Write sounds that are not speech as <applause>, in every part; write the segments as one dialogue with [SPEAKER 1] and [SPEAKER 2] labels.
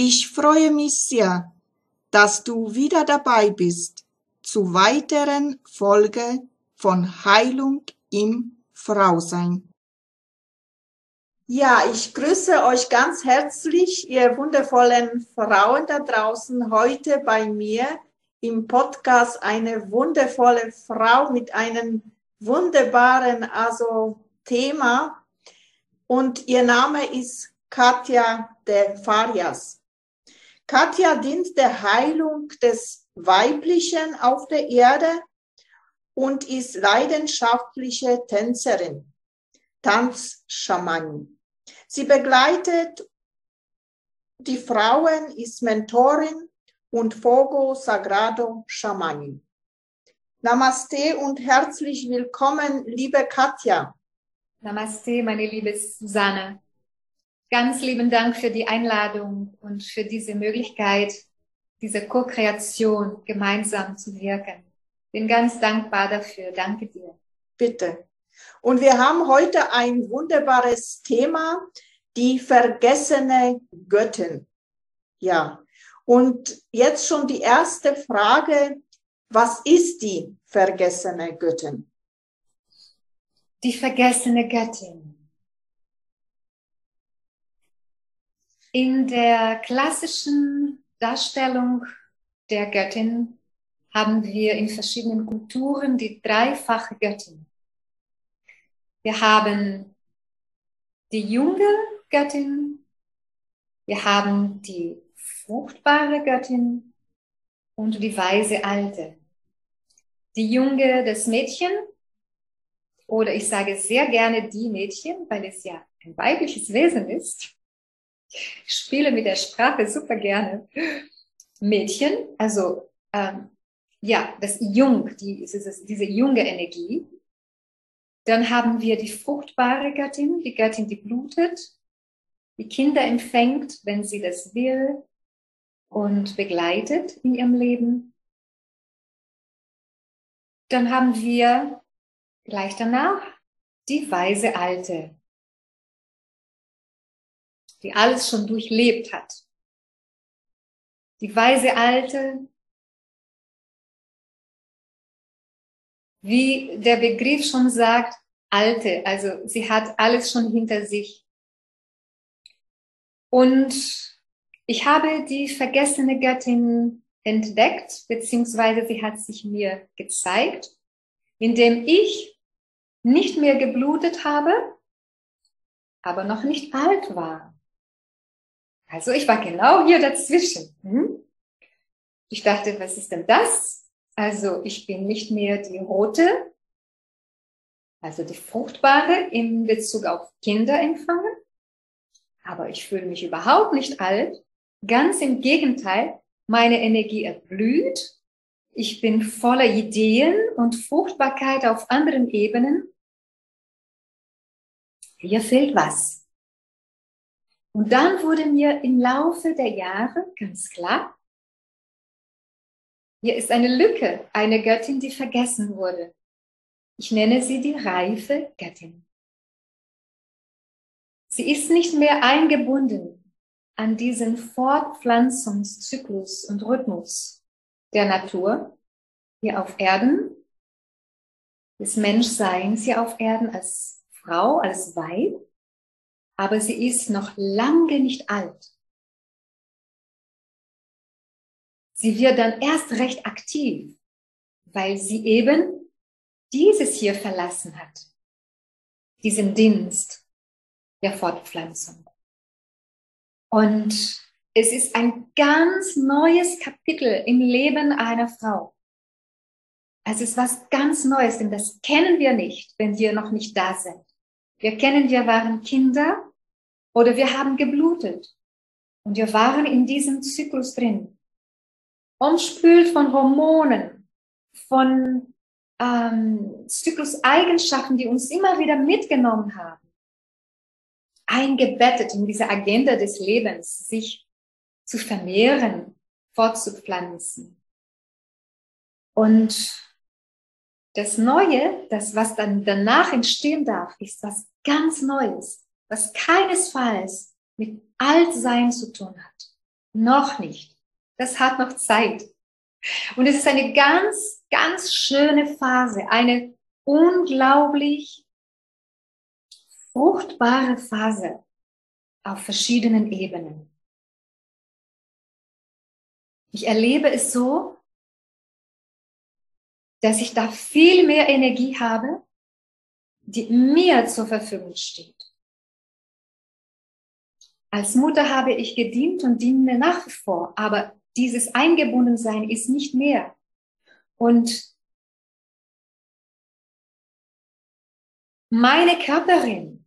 [SPEAKER 1] Ich freue mich sehr, dass du wieder dabei bist zu weiteren Folge von Heilung im Frausein. Ja, ich grüße euch ganz herzlich, ihr wundervollen Frauen da draußen, heute bei mir im Podcast eine wundervolle Frau mit einem wunderbaren also Thema und ihr Name ist Katja de Farias. Katja dient der Heilung des Weiblichen auf der Erde und ist leidenschaftliche Tänzerin, Tanzschamanin. Sie begleitet die Frauen, ist Mentorin und Fogo Sagrado Shamanin. Namaste und herzlich willkommen, liebe Katja.
[SPEAKER 2] Namaste, meine liebe Susanne. Ganz lieben Dank für die Einladung und für diese Möglichkeit, diese Co-Kreation gemeinsam zu wirken. Bin ganz dankbar dafür. Danke dir.
[SPEAKER 1] Bitte. Und wir haben heute ein wunderbares Thema, die vergessene Göttin. Ja, und jetzt schon die erste Frage, was ist die vergessene Göttin?
[SPEAKER 2] Die vergessene Göttin. In der klassischen Darstellung der Göttin haben wir in verschiedenen Kulturen die dreifache Göttin. Wir haben die junge Göttin, wir haben die fruchtbare Göttin und die weise Alte. Die Junge, das Mädchen, oder ich sage sehr gerne die Mädchen, weil es ja ein weibliches Wesen ist. Ich spiele mit der Sprache super gerne. Mädchen, also ähm, ja, das Jung, die, diese, diese junge Energie. Dann haben wir die fruchtbare Göttin, die Göttin, die blutet, die Kinder empfängt, wenn sie das will, und begleitet in ihrem Leben. Dann haben wir gleich danach die weise Alte, die alles schon durchlebt hat. Die weise Alte, wie der Begriff schon sagt, Alte, also sie hat alles schon hinter sich. Und ich habe die vergessene Göttin entdeckt, beziehungsweise sie hat sich mir gezeigt, indem ich nicht mehr geblutet habe, aber noch nicht alt war. Also ich war genau hier dazwischen. Hm? Ich dachte, was ist denn das? Also ich bin nicht mehr die rote, also die fruchtbare in Bezug auf Kinder empfangen, aber ich fühle mich überhaupt nicht alt Ganz im Gegenteil, meine Energie erblüht. Ich bin voller Ideen und Fruchtbarkeit auf anderen Ebenen. Hier fehlt was. Und dann wurde mir im Laufe der Jahre ganz klar, hier ist eine Lücke, eine Göttin, die vergessen wurde. Ich nenne sie die reife Göttin. Sie ist nicht mehr eingebunden an diesen Fortpflanzungszyklus und Rhythmus der Natur hier auf Erden, des Menschseins hier auf Erden als Frau, als Weib, aber sie ist noch lange nicht alt. Sie wird dann erst recht aktiv, weil sie eben dieses hier verlassen hat, diesen Dienst der Fortpflanzung. Und es ist ein ganz neues Kapitel im Leben einer Frau. Es ist was ganz Neues, denn das kennen wir nicht, wenn wir noch nicht da sind. Wir kennen, wir waren Kinder oder wir haben geblutet und wir waren in diesem Zyklus drin. Umspült von Hormonen, von ähm, Zykluseigenschaften, die uns immer wieder mitgenommen haben eingebettet in diese Agenda des Lebens, sich zu vermehren, fortzupflanzen. Und das Neue, das, was dann danach entstehen darf, ist was ganz Neues, was keinesfalls mit Altsein zu tun hat. Noch nicht. Das hat noch Zeit. Und es ist eine ganz, ganz schöne Phase, eine unglaublich fruchtbare Phase auf verschiedenen Ebenen. Ich erlebe es so, dass ich da viel mehr Energie habe, die mir zur Verfügung steht. Als Mutter habe ich gedient und diene nach wie vor, aber dieses Eingebundensein ist nicht mehr. Und meine Körperin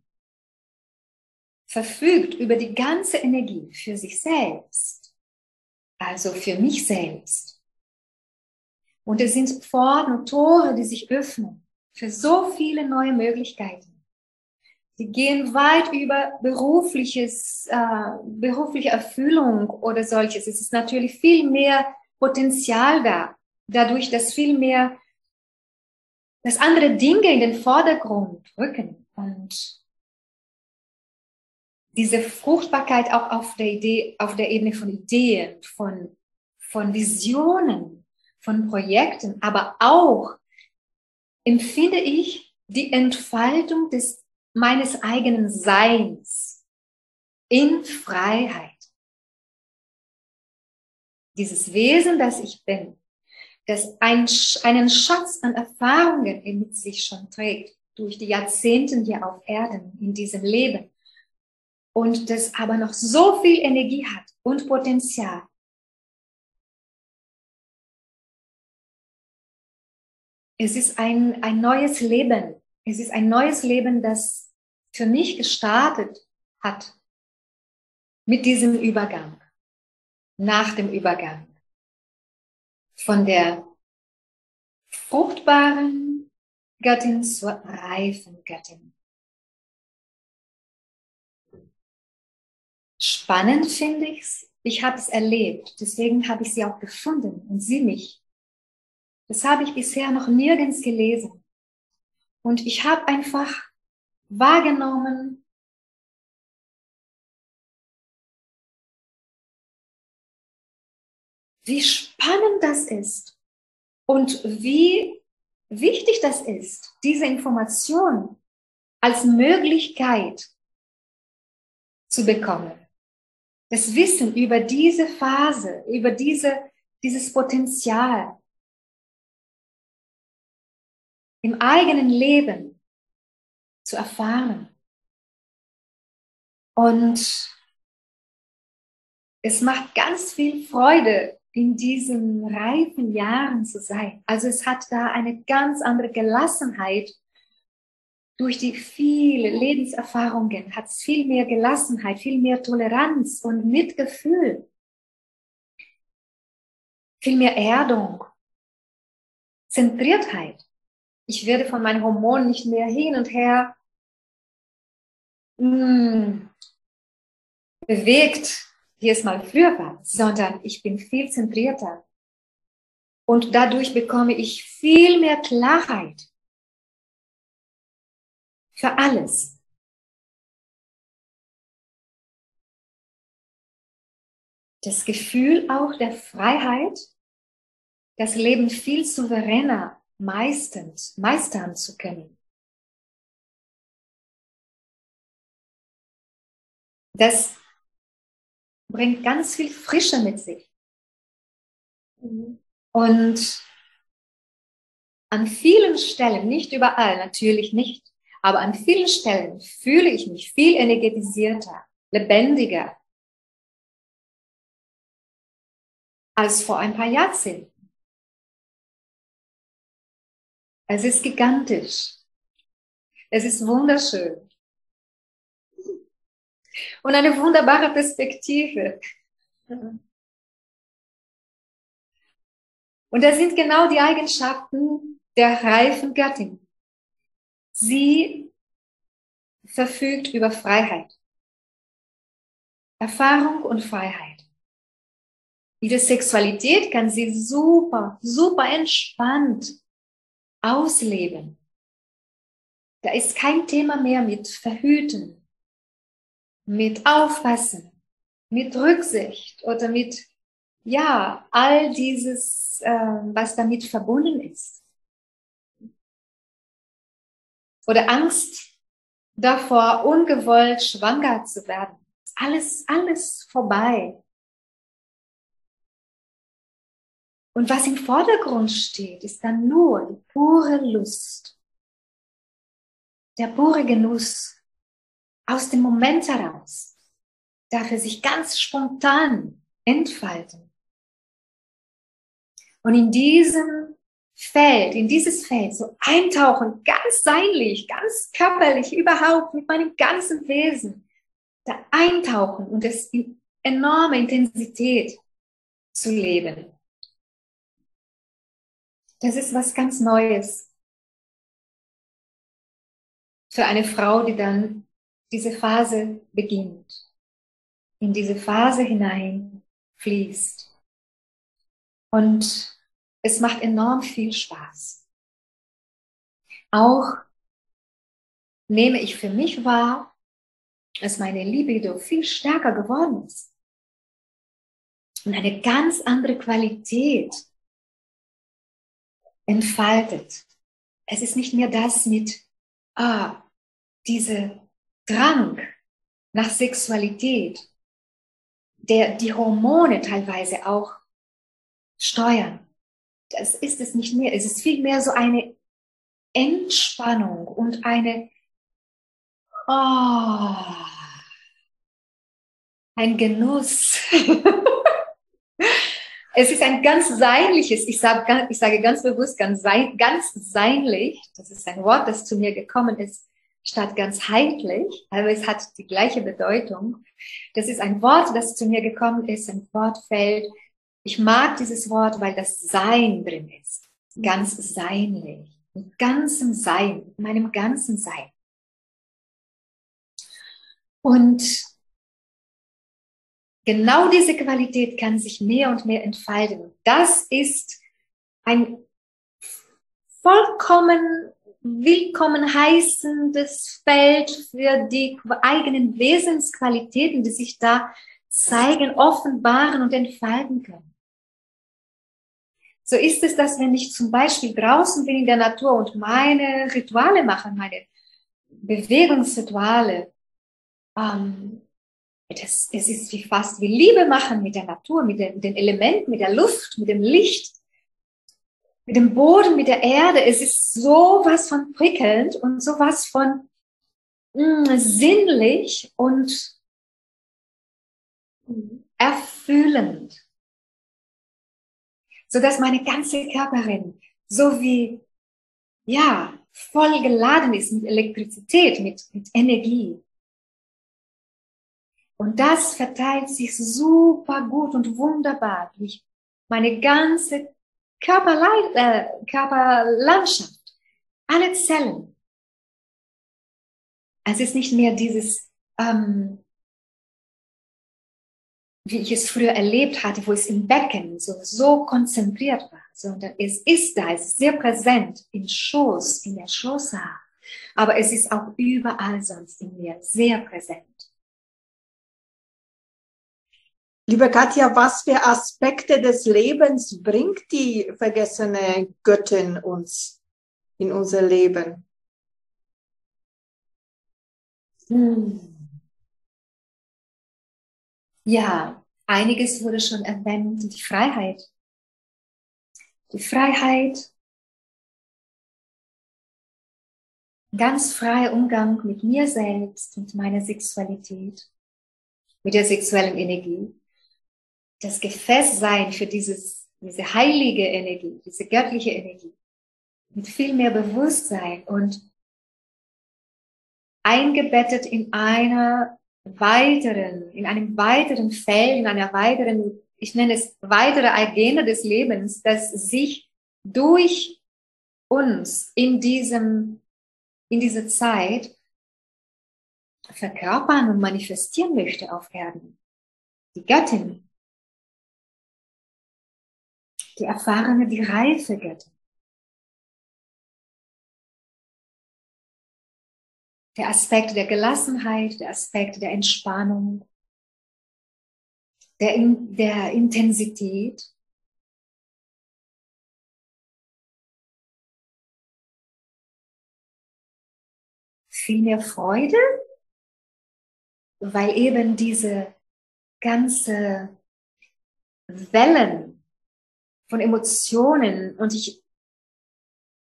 [SPEAKER 2] verfügt über die ganze Energie für sich selbst, also für mich selbst. Und es sind Pforten und Tore, die sich öffnen für so viele neue Möglichkeiten. Sie gehen weit über berufliches, äh, berufliche Erfüllung oder solches. Es ist natürlich viel mehr Potenzial da, dadurch, dass viel mehr, dass andere Dinge in den Vordergrund rücken und diese Fruchtbarkeit auch auf der Idee, auf der Ebene von Ideen, von, von Visionen, von Projekten, aber auch empfinde ich die Entfaltung des, meines eigenen Seins in Freiheit. Dieses Wesen, das ich bin, das ein, einen Schatz an Erfahrungen in sich schon trägt, durch die Jahrzehnte hier auf Erden, in diesem Leben, und das aber noch so viel Energie hat und Potenzial. Es ist ein, ein neues Leben. Es ist ein neues Leben, das für mich gestartet hat mit diesem Übergang, nach dem Übergang von der fruchtbaren Göttin zur reifen Göttin. Spannend finde ich's. Ich habe es erlebt, deswegen habe ich sie auch gefunden und sie mich. Das habe ich bisher noch nirgends gelesen. Und ich habe einfach wahrgenommen, wie spannend das ist und wie wichtig das ist, diese Information als Möglichkeit zu bekommen. Das Wissen über diese Phase, über diese, dieses Potenzial im eigenen Leben zu erfahren. Und es macht ganz viel Freude, in diesen reifen Jahren zu sein. Also es hat da eine ganz andere Gelassenheit durch die vielen Lebenserfahrungen hat es viel mehr Gelassenheit, viel mehr Toleranz und Mitgefühl, viel mehr Erdung, Zentriertheit. Ich werde von meinen Hormonen nicht mehr hin und her hm, bewegt, wie es mal früher war, sondern ich bin viel zentrierter. Und dadurch bekomme ich viel mehr Klarheit für alles. Das Gefühl auch der Freiheit, das Leben viel souveräner meistens meistern zu können. Das bringt ganz viel Frische mit sich. Und an vielen Stellen, nicht überall, natürlich nicht, aber an vielen Stellen fühle ich mich viel energetisierter, lebendiger als vor ein paar Jahrzehnten. Es ist gigantisch. Es ist wunderschön. Und eine wunderbare Perspektive. Und das sind genau die Eigenschaften der reifen Gattin. Sie verfügt über Freiheit. Erfahrung und Freiheit. Ihre Sexualität kann sie super, super entspannt ausleben. Da ist kein Thema mehr mit Verhüten, mit Aufpassen, mit Rücksicht oder mit, ja, all dieses, äh, was damit verbunden ist. Oder Angst davor, ungewollt schwanger zu werden. Alles, alles vorbei. Und was im Vordergrund steht, ist dann nur die pure Lust, der pure Genuss aus dem Moment heraus, darf er sich ganz spontan entfalten. Und in diesem Feld, in dieses Feld so eintauchen, ganz seinlich, ganz körperlich, überhaupt mit meinem ganzen Wesen, da eintauchen und es in enorme Intensität zu leben. Das ist was ganz Neues für eine Frau, die dann diese Phase beginnt, in diese Phase hinein fließt. Und es macht enorm viel Spaß. Auch nehme ich für mich wahr, dass meine Libido viel stärker geworden ist. Und eine ganz andere Qualität entfaltet. Es ist nicht mehr das mit, ah, diese Drang nach Sexualität, der die Hormone teilweise auch steuern. Das ist es nicht mehr. Es ist vielmehr so eine Entspannung und eine, oh, ein Genuss. <laughs> Es ist ein ganz seinliches, ich sage, ich sage ganz bewusst ganz, sein, ganz seinlich, das ist ein Wort, das zu mir gekommen ist, statt ganz heitlich, aber es hat die gleiche Bedeutung. Das ist ein Wort, das zu mir gekommen ist, ein Wortfeld. Ich mag dieses Wort, weil das Sein drin ist. Ganz seinlich. Mit ganzem Sein, meinem ganzen Sein. Und genau diese Qualität kann sich mehr und mehr entfalten. Das ist ein vollkommen willkommen heißendes Feld für die eigenen Wesensqualitäten, die sich da zeigen, offenbaren und entfalten können. So ist es, dass wenn ich zum Beispiel draußen bin in der Natur und meine Rituale mache, meine Bewegungsrituale, ähm, das, es ist wie fast wie Liebe machen mit der Natur, mit den, den Elementen, mit der Luft, mit dem Licht, mit dem Boden, mit der Erde. Es ist sowas von prickelnd und sowas von mh, mm, sinnlich und erfüllend. So dass meine ganze Körperin so wie, ja, voll geladen ist mit Elektrizität, mit, mit Energie. Und das verteilt sich super gut und wunderbar durch meine ganze Körperlei äh, Körperlandschaft, alle Zellen. Es ist nicht mehr dieses ähm, wie ich es früher erlebt hatte, wo es im Becken so, so konzentriert war, sondern es ist da, es ist sehr präsent im Schoß, in der Schoßhaar, aber es ist auch überall sonst in mir sehr präsent.
[SPEAKER 1] Liebe Katja, was für Aspekte des Lebens bringt die vergessene Göttin uns in unser Leben?
[SPEAKER 2] Hm. Ja, einiges wurde schon erwähnt. Die Freiheit. Die Freiheit, ganz freier Umgang mit mir selbst, mit meiner Sexualität, mit der sexuellen Energie. Das Gefäß sein für dieses, diese heilige Energie, diese göttliche Energie. Mit viel mehr Bewusstsein und eingebettet in einer weiteren, in einem weiteren Feld, in einer weiteren, ich nenne es weitere Agenda des Lebens, das sich durch uns in diesem, in dieser Zeit verkörpern und manifestieren möchte auf Erden. Die Göttin, die erfahrene, die reife Göttin. der Aspekt der Gelassenheit, der Aspekt der Entspannung, der, in, der Intensität. Viel mehr Freude, weil eben diese ganze Wellen von Emotionen und ich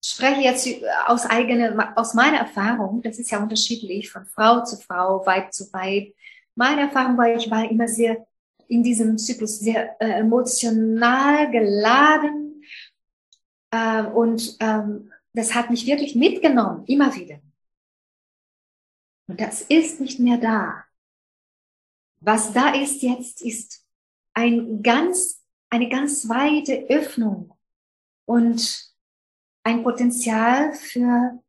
[SPEAKER 2] spreche jetzt aus eigener, aus meiner Erfahrung, das ist ja unterschiedlich von Frau zu Frau, Weib zu Weib. Meine Erfahrung war, ich war immer sehr in diesem Zyklus sehr äh, emotional geladen äh, und ähm, das hat mich wirklich mitgenommen, immer wieder. Und das ist nicht mehr da. Was da ist jetzt, ist ein ganz, eine ganz weite Öffnung und ein Potenzial für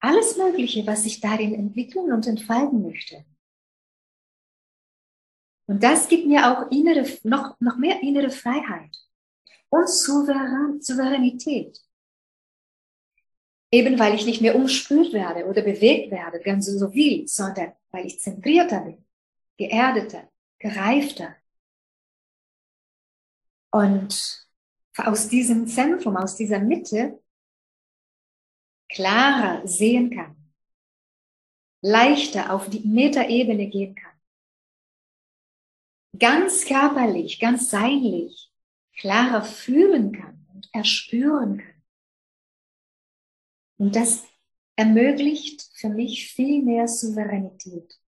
[SPEAKER 2] alles Mögliche, was sich darin entwickeln und entfalten möchte. Und das gibt mir auch innere, noch, noch mehr innere Freiheit und Souverän, Souveränität. Eben weil ich nicht mehr umspült werde oder bewegt werde, ganz so viel, sondern weil ich zentrierter bin, geerdeter, gereifter. Und aus diesem Zentrum, aus dieser Mitte klarer sehen kann, leichter auf die Metaebene gehen kann, ganz körperlich, ganz seinlich, klarer fühlen kann und erspüren kann. Und das ermöglicht für mich viel mehr Souveränität.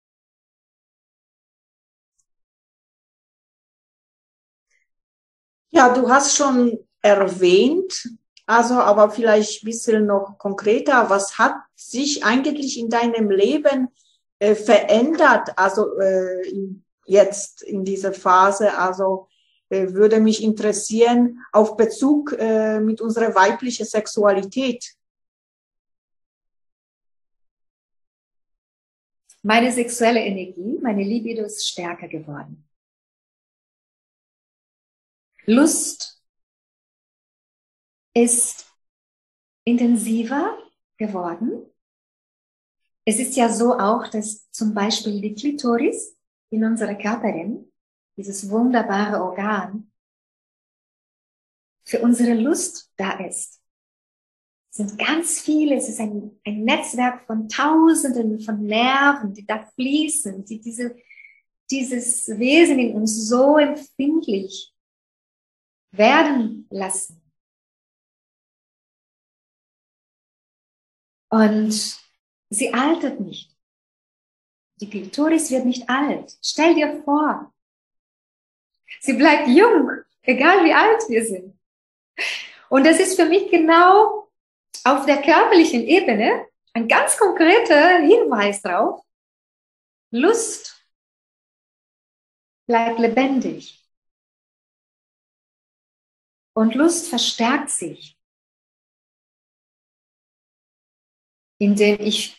[SPEAKER 1] Ja, du hast schon erwähnt, also aber vielleicht ein bisschen noch konkreter, was hat sich eigentlich in deinem Leben äh, verändert, also äh, jetzt in dieser Phase, also äh, würde mich interessieren auf Bezug äh, mit unserer weiblichen Sexualität.
[SPEAKER 2] Meine sexuelle Energie, meine Libido ist stärker geworden. Lust ist intensiver geworden. Es ist ja so auch, dass zum Beispiel die Klitoris in unserer Körperin, dieses wunderbare Organ, für unsere Lust da ist. Es sind ganz viele, es ist ein, ein Netzwerk von Tausenden von Nerven, die da fließen, die diese, dieses Wesen in uns so empfindlich werden lassen. Und sie altert nicht. Die Klitoris wird nicht alt. Stell dir vor, sie bleibt jung, egal wie alt wir sind. Und das ist für mich genau auf der körperlichen Ebene ein ganz konkreter Hinweis drauf. Lust bleibt lebendig. Und Lust verstärkt sich, indem ich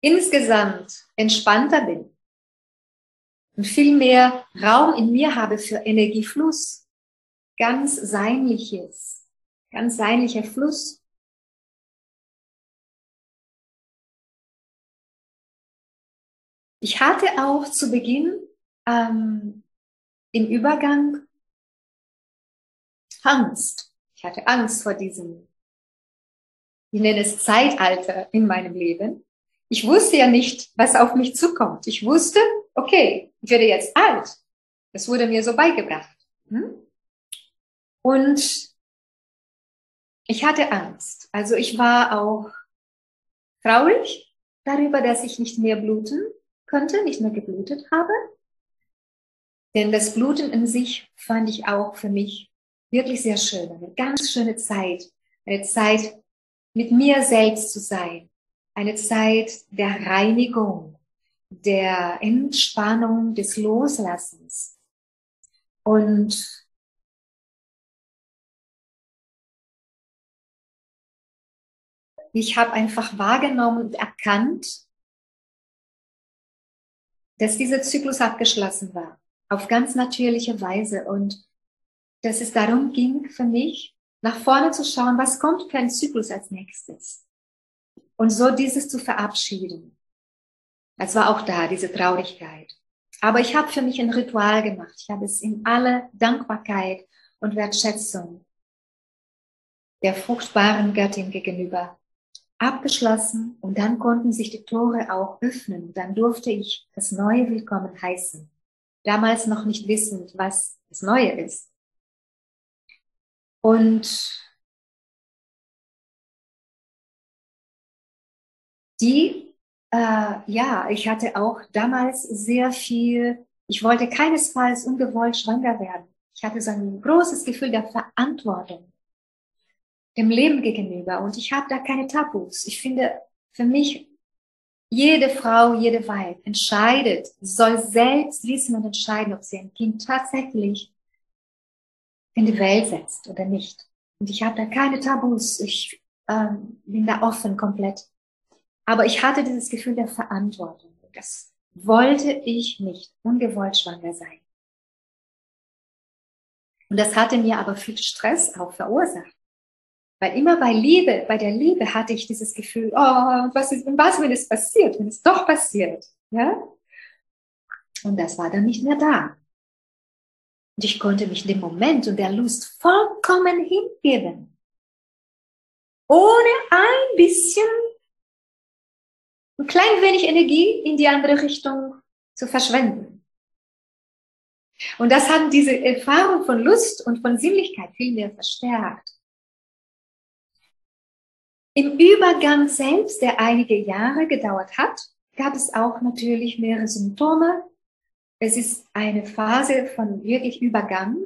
[SPEAKER 2] insgesamt entspannter bin, und viel mehr Raum in mir habe für Energiefluss. Ganz seinliches, ganz seinlicher Fluss. Ich hatte auch zu Beginn ähm, im Übergang Angst. Ich hatte Angst vor diesem, ich nenne es Zeitalter in meinem Leben. Ich wusste ja nicht, was auf mich zukommt. Ich wusste, okay, ich werde jetzt alt. Das wurde mir so beigebracht. Hm? Und ich hatte Angst. Also ich war auch traurig darüber, dass ich nicht mehr bluten konnte, nicht mehr geblutet habe. Denn das Bluten in sich fand ich auch für mich wirklich sehr schön. Eine ganz schöne Zeit. Eine Zeit, mit mir selbst zu sein. Eine Zeit der Reinigung, der Entspannung, des Loslassens. Und ich habe einfach wahrgenommen und erkannt, dass dieser Zyklus abgeschlossen war, auf ganz natürliche Weise und dass es darum ging für mich, nach vorne zu schauen, was kommt für ein Zyklus als nächstes. Und so dieses zu verabschieden. Es war auch da, diese Traurigkeit. Aber ich habe für mich ein Ritual gemacht. Ich habe es in aller Dankbarkeit und Wertschätzung der fruchtbaren Göttin gegenüber abgeschlossen und dann konnten sich die Tore auch öffnen. Dann durfte ich das Neue willkommen heißen. Damals noch nicht wissend, was das Neue ist. Und die, äh, ja, ich hatte auch damals sehr viel, ich wollte keinesfalls ungewollt schwanger werden. Ich hatte so ein großes Gefühl der Verantwortung dem Leben gegenüber und ich habe da keine Tabus. Ich finde, für mich, jede Frau, jede Weib entscheidet, soll selbst wissen und entscheiden, ob sie ein Kind tatsächlich in die Welt setzt oder nicht. Und ich habe da keine Tabus. Ich ähm, bin da offen komplett. Aber ich hatte dieses Gefühl der Verantwortung. Das wollte ich nicht ungewollt schwanger sein. Und das hatte mir aber viel Stress auch verursacht. Weil immer bei Liebe, bei der Liebe hatte ich dieses Gefühl, oh, was ist, was, wenn es passiert, wenn es doch passiert, ja? Und das war dann nicht mehr da. Und ich konnte mich dem Moment und der Lust vollkommen hingeben. Ohne ein bisschen, ein klein wenig Energie in die andere Richtung zu verschwenden. Und das hat diese Erfahrung von Lust und von Sinnlichkeit viel mehr verstärkt. Im Übergang selbst, der einige Jahre gedauert hat, gab es auch natürlich mehrere Symptome. Es ist eine Phase von wirklich Übergang,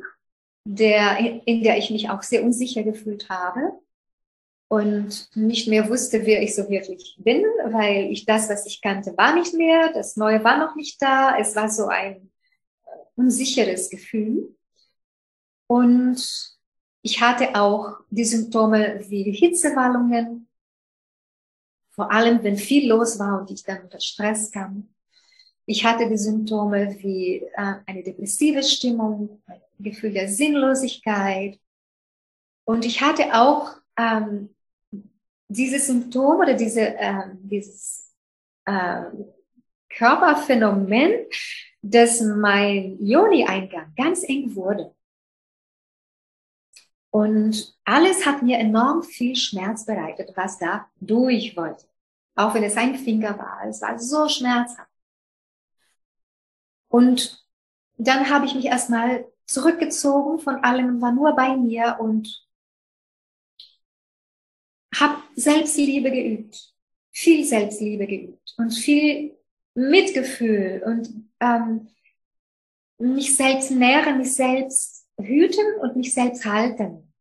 [SPEAKER 2] der, in der ich mich auch sehr unsicher gefühlt habe und nicht mehr wusste, wer ich so wirklich bin, weil ich das, was ich kannte, war nicht mehr, das Neue war noch nicht da. Es war so ein äh, unsicheres Gefühl. Und ich hatte auch die Symptome wie Hitzewallungen, vor allem wenn viel los war und ich dann unter Stress kam. Ich hatte die Symptome wie äh, eine depressive Stimmung, ein Gefühl der Sinnlosigkeit. Und ich hatte auch ähm, diese Symptome oder diese, äh, dieses äh, Körperphänomen, dass mein Joni-Eingang ganz eng wurde. Und alles hat mir enorm viel Schmerz bereitet, was da durch wollte. Auch wenn es ein Finger war. Es war so schmerzhaft. Und dann habe ich mich erstmal zurückgezogen von allem, war nur bei mir und habe Selbstliebe geübt. Viel Selbstliebe geübt und viel Mitgefühl und ähm, mich selbst nähren, mich selbst hüten und mich selbst halten.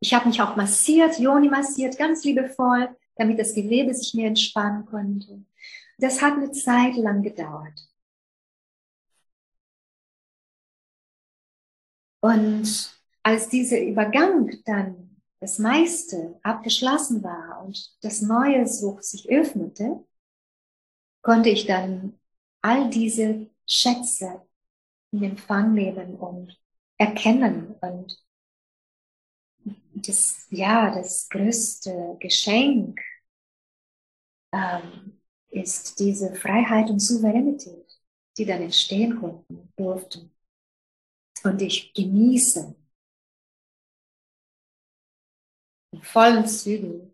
[SPEAKER 2] Ich habe mich auch massiert, Joni massiert, ganz liebevoll, damit das Gewebe sich mehr entspannen konnte. Das hat eine Zeit lang gedauert. Und als dieser Übergang dann das meiste abgeschlossen war und das Neue Such sich öffnete, konnte ich dann all diese Schätze in Empfang nehmen und erkennen und das, ja, das größte Geschenk ähm, ist diese Freiheit und Souveränität, die dann entstehen konnten, durften. Und ich genieße in vollen Zügen.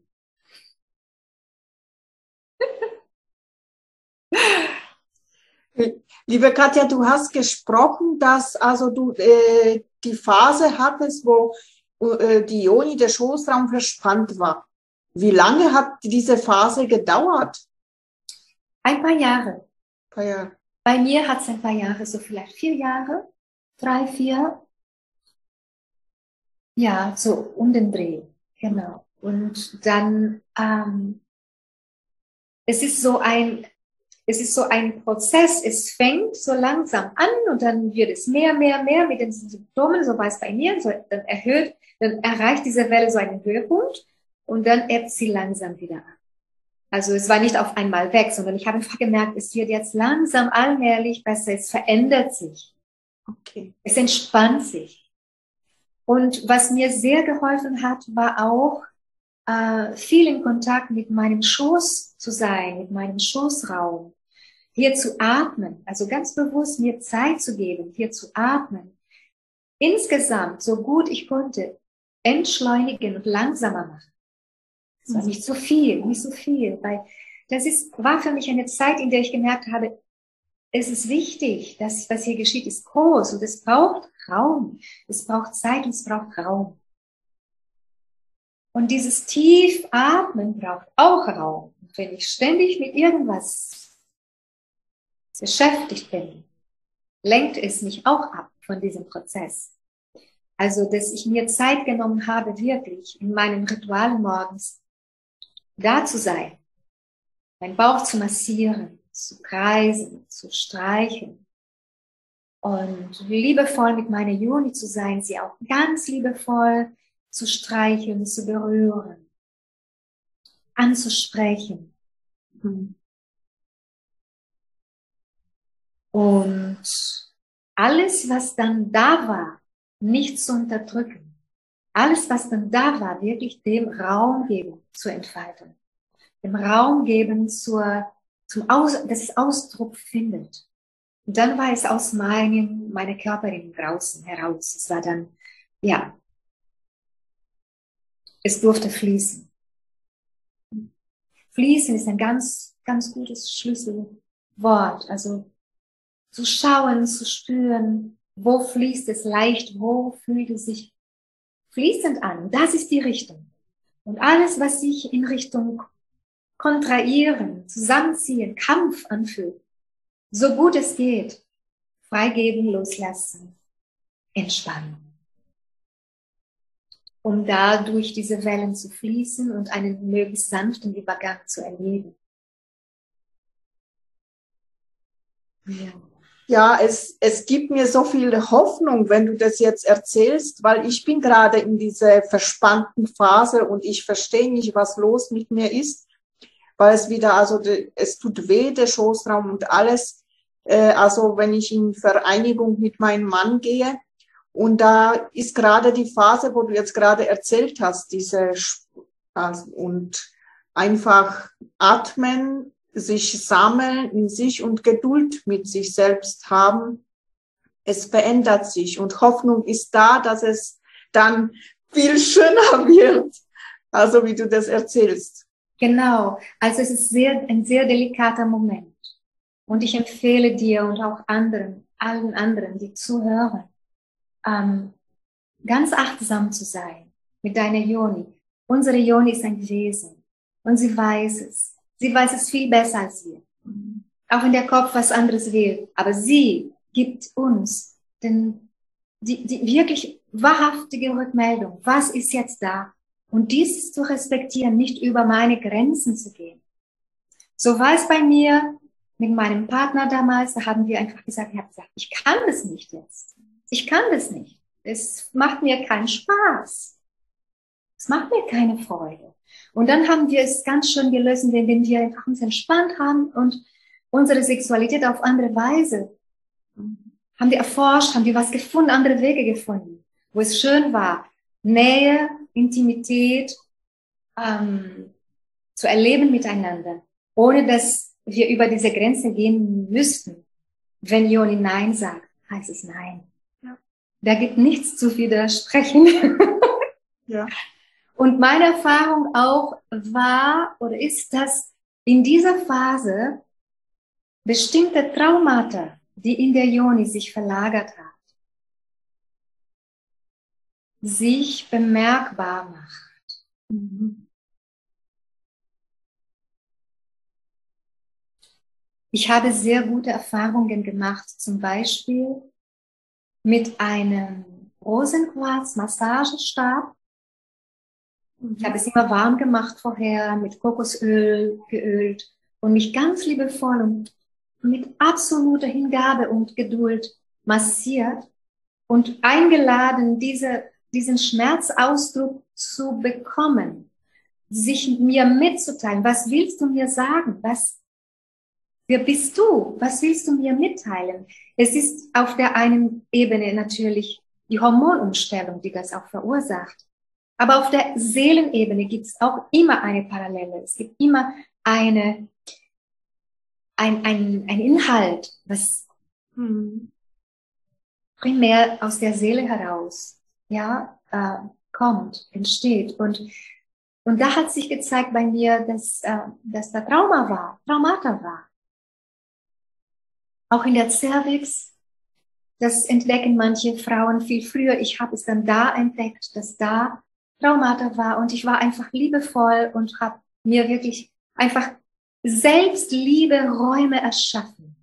[SPEAKER 2] <laughs>
[SPEAKER 1] Liebe Katja, du hast gesprochen, dass also du äh, die Phase hattest, wo äh, die Ioni, der Schoßraum verspannt war. Wie lange hat diese Phase gedauert?
[SPEAKER 2] Ein paar Jahre.
[SPEAKER 1] Ein paar Jahre.
[SPEAKER 2] Bei mir hat es ein paar Jahre, so vielleicht vier Jahre, drei, vier. Ja, so um den Dreh, genau. Und dann, ähm, es ist so ein, es ist so ein Prozess. Es fängt so langsam an und dann wird es mehr, mehr, mehr mit den Symptomen, so war es bei mir, so, dann erhöht, dann erreicht diese Welle so einen Höhepunkt und dann ebbt sie langsam wieder ab. Also es war nicht auf einmal weg, sondern ich habe einfach gemerkt, es wird jetzt langsam allmählich besser, es verändert sich. Okay. Es entspannt sich. Und was mir sehr geholfen hat, war auch äh, viel in Kontakt mit meinem Schoß zu sein, mit meinem Schoßraum hier zu atmen, also ganz bewusst mir Zeit zu geben, hier zu atmen. Insgesamt, so gut ich konnte, entschleunigen und langsamer machen. Es war nicht so viel, nicht so viel, weil das ist, war für mich eine Zeit, in der ich gemerkt habe, es ist wichtig, dass was hier geschieht, ist groß und es braucht Raum. Es braucht Zeit und es braucht Raum. Und dieses tief Atmen braucht auch Raum. Und wenn ich ständig mit irgendwas beschäftigt bin, lenkt es mich auch ab von diesem Prozess. Also, dass ich mir Zeit genommen habe, wirklich in meinen Ritualen morgens da zu sein, meinen Bauch zu massieren, zu kreisen, zu streichen und liebevoll mit meiner Juni zu sein, sie auch ganz liebevoll zu streicheln, zu berühren, anzusprechen. Und alles, was dann da war, nicht zu unterdrücken. Alles, was dann da war, wirklich dem Raum geben zur Entfaltung. Dem Raum geben zur, zum Aus, dass es Ausdruck findet. Und dann war es aus meinem, meiner Körperin draußen heraus. Es war dann, ja, es durfte fließen. Fließen ist ein ganz, ganz gutes Schlüsselwort. Also zu schauen, zu spüren, wo fließt es leicht, wo fühlt es sich fließend an. Das ist die Richtung. Und alles, was sich in Richtung kontrahieren, zusammenziehen, Kampf anfühlt, so gut es geht, freigeben, loslassen, entspannen. Um da durch diese Wellen zu fließen und einen möglichst sanften Übergang zu erleben.
[SPEAKER 1] Ja ja, es, es gibt mir so viel Hoffnung, wenn du das jetzt erzählst, weil ich bin gerade in dieser verspannten Phase und ich verstehe nicht, was los mit mir ist, weil es wieder, also es tut weh, der Schoßraum und alles. Äh, also wenn ich in Vereinigung mit meinem Mann gehe und da ist gerade die Phase, wo du jetzt gerade erzählt hast, diese also, und einfach atmen sich sammeln in sich und Geduld mit sich selbst haben. Es verändert sich und Hoffnung ist da, dass es dann viel schöner <laughs> wird. Also wie du das erzählst.
[SPEAKER 2] Genau. Also es ist sehr, ein sehr delikater Moment. Und ich empfehle dir und auch anderen, allen anderen, die zuhören, ähm, ganz achtsam zu sein mit deiner Joni. Unsere Joni ist ein Wesen und sie weiß es. Sie weiß es viel besser als wir. Auch wenn der Kopf was anderes will. Aber sie gibt uns den, die, die wirklich wahrhaftige Rückmeldung. Was ist jetzt da? Und dies zu respektieren, nicht über meine Grenzen zu gehen. So war es bei mir mit meinem Partner damals. Da haben wir einfach gesagt, ich gesagt, ich kann das nicht jetzt. Ich kann das nicht. Es macht mir keinen Spaß. Es macht mir keine Freude. Und dann haben wir es ganz schön gelöst, indem wir einfach uns entspannt haben und unsere Sexualität auf andere Weise. Haben wir erforscht, haben wir was gefunden, andere Wege gefunden, wo es schön war, Nähe, Intimität ähm, zu erleben miteinander, ohne dass wir über diese Grenze gehen müssten. Wenn Joni Nein sagt, heißt es Nein. Ja. Da gibt nichts zu widersprechen. ja. <laughs> Und meine Erfahrung auch war oder ist, dass in dieser Phase bestimmte Traumata, die in der Joni sich verlagert hat, sich bemerkbar macht. Ich habe sehr gute Erfahrungen gemacht, zum Beispiel mit einem Rosenquarz-Massagestab. Ich habe es immer warm gemacht vorher, mit Kokosöl geölt und mich ganz liebevoll und mit absoluter Hingabe und Geduld massiert und eingeladen, diese, diesen Schmerzausdruck zu bekommen, sich mir mitzuteilen. Was willst du mir sagen? Was Wer bist du? Was willst du mir mitteilen? Es ist auf der einen Ebene natürlich die Hormonumstellung, die das auch verursacht. Aber auf der Seelenebene gibt es auch immer eine Parallele. Es gibt immer eine, ein, ein, ein Inhalt, was hm, primär aus der Seele heraus ja, äh, kommt, entsteht. Und, und da hat sich gezeigt bei mir, dass, äh, dass da Trauma war, Traumata war. Auch in der Cervix, das entdecken manche Frauen viel früher. Ich habe es dann da entdeckt, dass da Traumata war und ich war einfach liebevoll und habe mir wirklich einfach Selbstliebe Räume erschaffen.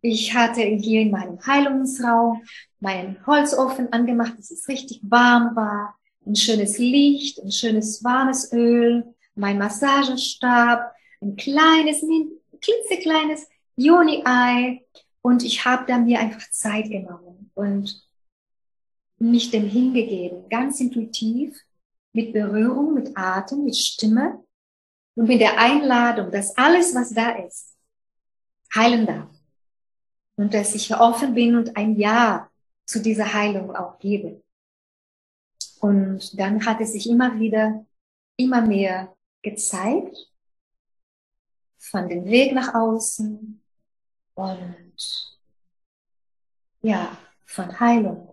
[SPEAKER 2] Ich hatte hier in meinem Heilungsraum meinen Holzofen angemacht, dass es richtig warm war, ein schönes Licht, ein schönes warmes Öl, mein Massagestab, ein kleines, klitzekleines Juni-Ei und ich habe da mir einfach Zeit genommen und mich dem hingegeben, ganz intuitiv, mit Berührung, mit Atem, mit Stimme und mit der Einladung, dass alles, was da ist, heilen darf. Und dass ich offen bin und ein Ja zu dieser Heilung auch gebe. Und dann hat es sich immer wieder, immer mehr gezeigt, von dem Weg nach außen, und ja, von Heilung.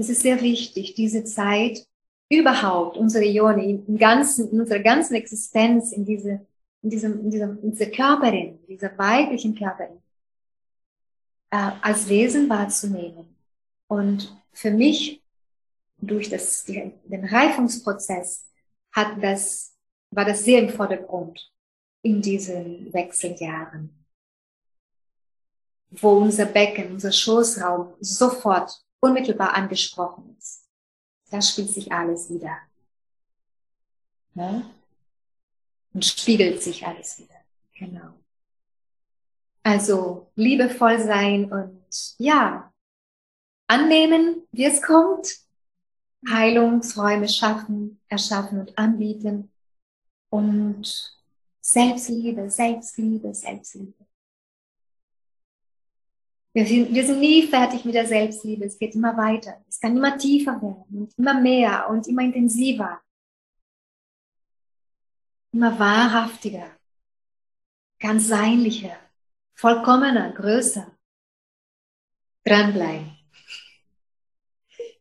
[SPEAKER 2] Es ist sehr wichtig, diese Zeit überhaupt, unsere Ione, im ganzen, in unserer ganzen Existenz, in diese, in diesem, in diesem, in dieser Körperin, dieser weiblichen Körperin, äh, als Wesen wahrzunehmen. Und für mich, durch das, die, den Reifungsprozess, hat das, war das sehr im Vordergrund in diesen Wechseljahren wo unser Becken, unser Schoßraum sofort unmittelbar angesprochen ist. Da spielt sich alles wieder. Ne? Und spiegelt sich alles wieder. Genau. Also liebevoll sein und ja, annehmen, wie es kommt, Heilungsräume schaffen, erschaffen und anbieten und Selbstliebe, Selbstliebe, Selbstliebe. Wir sind, wir sind nie fertig mit der Selbstliebe. Es geht immer weiter. Es kann immer tiefer werden und immer mehr und immer intensiver. Immer wahrhaftiger, ganz seinlicher, vollkommener, größer. Dranbleiben.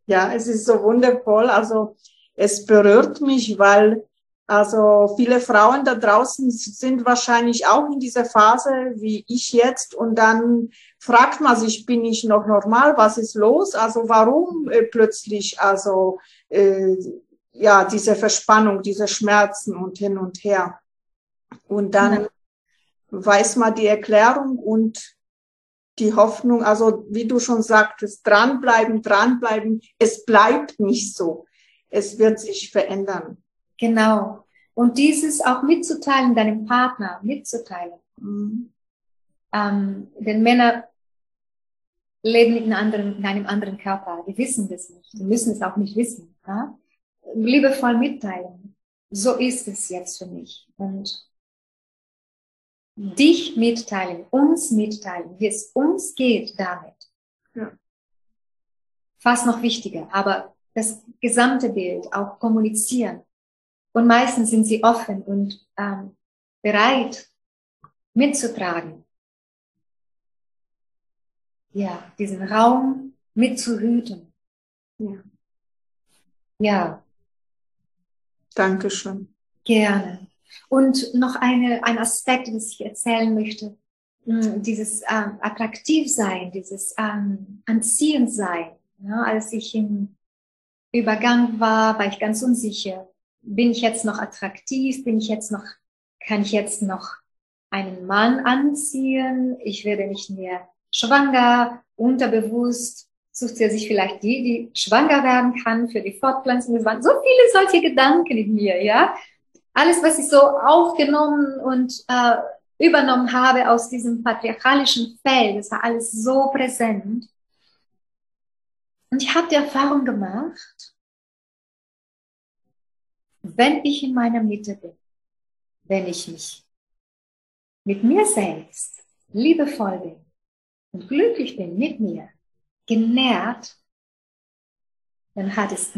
[SPEAKER 1] Ja, es ist so wundervoll. Also es berührt mich, weil also viele Frauen da draußen sind wahrscheinlich auch in dieser Phase wie ich jetzt und dann fragt man sich, bin ich noch normal? Was ist los? Also warum äh, plötzlich also äh, ja diese Verspannung, diese Schmerzen und hin und her? Und dann ja. weiß man die Erklärung und die Hoffnung, also wie du schon sagtest, dranbleiben, dranbleiben. Es bleibt nicht so. Es wird sich verändern.
[SPEAKER 2] Genau. Und dieses auch mitzuteilen, deinem Partner mitzuteilen. Mhm. Ähm, denn Männer leben in, anderen, in einem anderen Körper. Die wissen das nicht. Die müssen es auch nicht wissen. Ja? Liebevoll mitteilen. So ist es jetzt für mich. Und dich mitteilen, uns mitteilen, wie es uns geht damit. Ja. Fast noch wichtiger, aber das gesamte Bild auch kommunizieren. Und meistens sind sie offen und ähm, bereit mitzutragen. Ja, diesen Raum mitzuhüten. Ja. Ja.
[SPEAKER 1] Dankeschön.
[SPEAKER 2] Gerne. Und noch eine, ein Aspekt, das ich erzählen möchte. Hm, dieses ähm, Attraktivsein, dieses ähm, Anziehendsein. Ja, als ich im Übergang war, war ich ganz unsicher. Bin ich jetzt noch attraktiv? Bin ich jetzt noch, kann ich jetzt noch einen Mann anziehen? Ich werde nicht mehr schwanger, unterbewusst sucht er sich vielleicht die, die schwanger werden kann für die Fortpflanzung. Es waren so viele solche Gedanken in mir, ja alles, was ich so aufgenommen und äh, übernommen habe aus diesem patriarchalischen Feld, das war alles so präsent. Und ich habe die Erfahrung gemacht, wenn ich in meiner Mitte bin, wenn ich mich mit mir selbst liebevoll bin und glücklich bin mit mir, genährt, dann hat es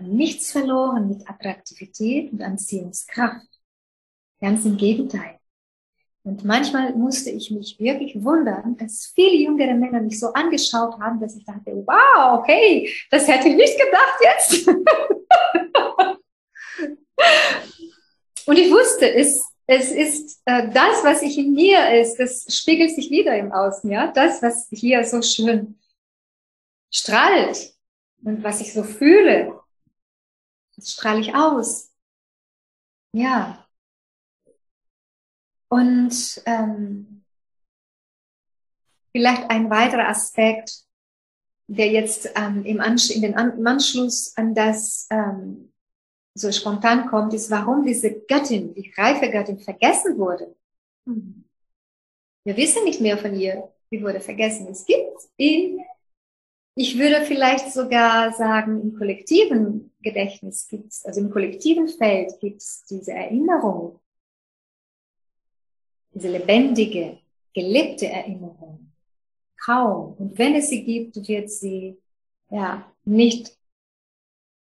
[SPEAKER 2] nichts verloren mit Attraktivität und Anziehungskraft. Ganz im Gegenteil. Und manchmal musste ich mich wirklich wundern, dass viele jüngere Männer mich so angeschaut haben, dass ich dachte, wow, okay, das hätte ich nicht gedacht jetzt. <laughs> und ich wusste, es, es ist äh, das, was ich in mir ist, das spiegelt sich wieder im Außen, ja, das, was hier so schön strahlt, und was ich so fühle, das strahle ich aus. Ja. Und ähm, vielleicht ein weiterer Aspekt, der jetzt ähm, im Ansch in den im Anschluss an das ähm, so spontan kommt, ist, warum diese Göttin, die reife Göttin, vergessen wurde. Mhm. Wir wissen nicht mehr von ihr. Sie wurde vergessen. Es gibt in ich würde vielleicht sogar sagen, im kollektiven Gedächtnis gibt's, also im kollektiven Feld gibt's diese Erinnerung, diese lebendige, gelebte Erinnerung kaum. Und wenn es sie gibt, wird sie ja nicht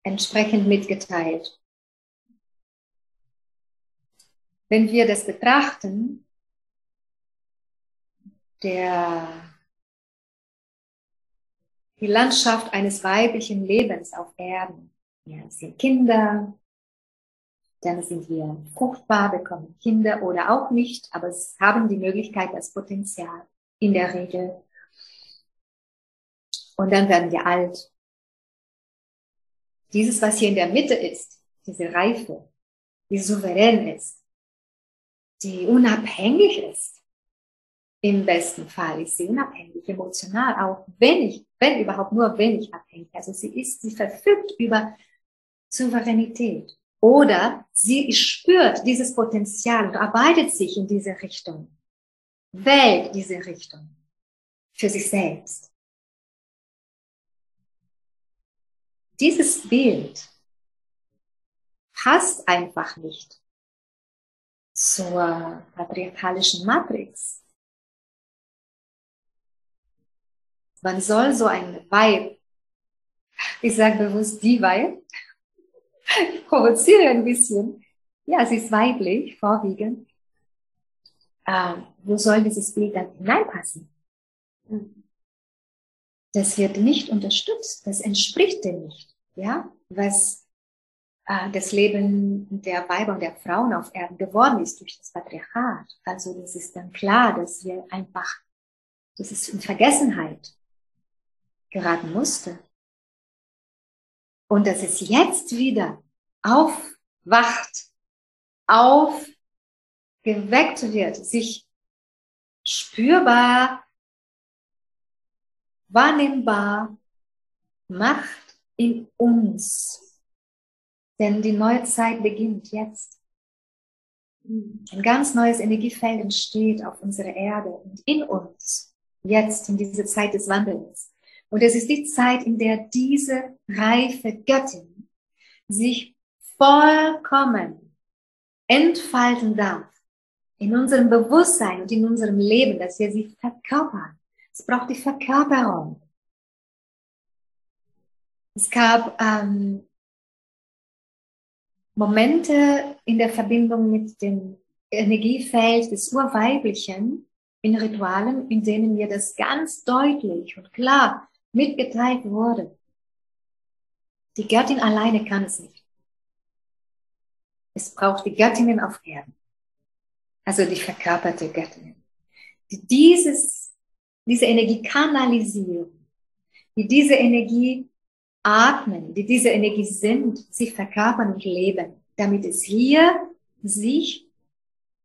[SPEAKER 2] entsprechend mitgeteilt. Wenn wir das betrachten, der die Landschaft eines weiblichen Lebens auf Erden. Wir sind Kinder, dann sind wir fruchtbar, bekommen Kinder oder auch nicht, aber es haben die Möglichkeit, das Potenzial in der Regel. Und dann werden wir alt. Dieses, was hier in der Mitte ist, diese Reife, die souverän ist, die unabhängig ist, im besten Fall ist sie unabhängig, emotional, auch wenn ich, wenn überhaupt nur wenn ich abhängig. Also sie ist, sie verfügt über Souveränität. Oder sie spürt dieses Potenzial und arbeitet sich in diese Richtung, wählt diese Richtung für sich selbst. Dieses Bild passt einfach nicht zur patriarchalischen Matrix Man soll so ein Weib, ich sage bewusst die Weib, ich <laughs> provoziere ein bisschen. Ja, sie ist weiblich, vorwiegend. Ähm, wo soll dieses Bild dann hineinpassen? Das wird nicht unterstützt, das entspricht dem nicht, ja, was äh, das Leben der Weiber und der Frauen auf Erden geworden ist durch das Patriarchat. Also das ist dann klar, dass wir einfach, das ist in Vergessenheit geraten musste. Und dass es jetzt wieder aufwacht, aufgeweckt wird, sich spürbar, wahrnehmbar macht in uns. Denn die neue Zeit beginnt jetzt. Ein ganz neues Energiefeld entsteht auf unserer Erde und in uns, jetzt in dieser Zeit des Wandels. Und es ist die Zeit, in der diese reife Göttin sich vollkommen entfalten darf in unserem Bewusstsein und in unserem Leben, dass wir sie verkörpern. Es braucht die Verkörperung. Es gab ähm, Momente in der Verbindung mit dem Energiefeld des Urweiblichen in Ritualen, in denen mir das ganz deutlich und klar mitgeteilt wurde. Die Göttin alleine kann es nicht. Es braucht die Göttinnen auf Erden. Also die verkörperte Göttinnen. Die dieses, diese Energie kanalisieren, die diese Energie atmen, die diese Energie sind, sie verkörpern und leben, damit es hier sich,